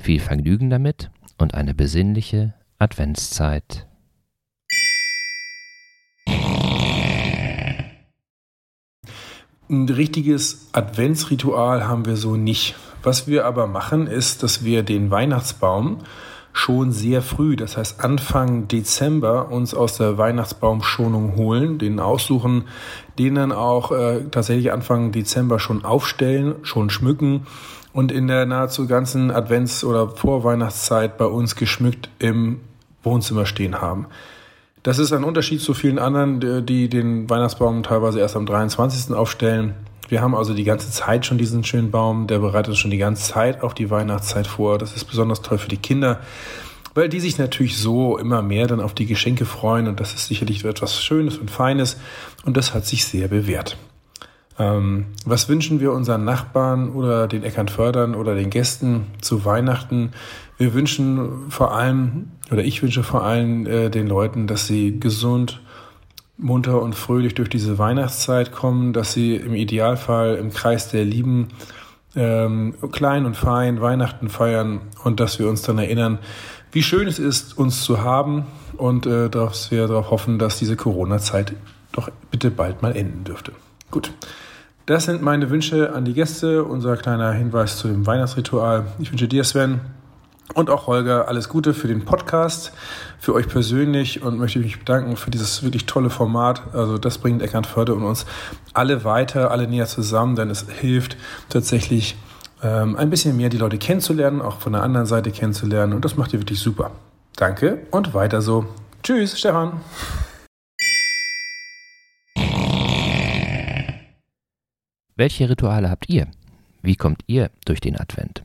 Viel Vergnügen damit und eine besinnliche Adventszeit. Ein richtiges Adventsritual haben wir so nicht. Was wir aber machen, ist, dass wir den Weihnachtsbaum schon sehr früh, das heißt Anfang Dezember, uns aus der Weihnachtsbaumschonung holen, den aussuchen, den dann auch äh, tatsächlich Anfang Dezember schon aufstellen, schon schmücken und in der nahezu ganzen Advents- oder Vorweihnachtszeit bei uns geschmückt im Wohnzimmer stehen haben. Das ist ein Unterschied zu vielen anderen, die den Weihnachtsbaum teilweise erst am 23. aufstellen. Wir haben also die ganze Zeit schon diesen schönen Baum, der bereitet schon die ganze Zeit auf die Weihnachtszeit vor. Das ist besonders toll für die Kinder, weil die sich natürlich so immer mehr dann auf die Geschenke freuen und das ist sicherlich etwas Schönes und Feines und das hat sich sehr bewährt. Ähm, was wünschen wir unseren Nachbarn oder den Eckernfördern oder den Gästen zu Weihnachten? Wir wünschen vor allem, oder ich wünsche vor allem äh, den Leuten, dass sie gesund, munter und fröhlich durch diese Weihnachtszeit kommen, dass sie im Idealfall im Kreis der Lieben ähm, klein und fein Weihnachten feiern und dass wir uns dann erinnern, wie schön es ist, uns zu haben und äh, dass wir darauf hoffen, dass diese Corona-Zeit doch bitte bald mal enden dürfte. Gut. Das sind meine Wünsche an die Gäste, unser kleiner Hinweis zu dem Weihnachtsritual. Ich wünsche dir, Sven, und auch Holger alles Gute für den Podcast, für euch persönlich und möchte mich bedanken für dieses wirklich tolle Format. Also das bringt Eckernförde und uns alle weiter, alle näher zusammen, denn es hilft tatsächlich ähm, ein bisschen mehr die Leute kennenzulernen, auch von der anderen Seite kennenzulernen und das macht ihr wirklich super. Danke und weiter so. Tschüss, Stefan. Welche Rituale habt ihr? Wie kommt ihr durch den Advent?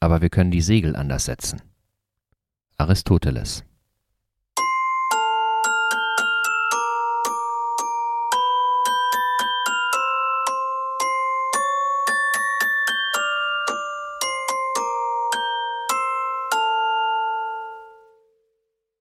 aber wir können die Segel anders setzen. Aristoteles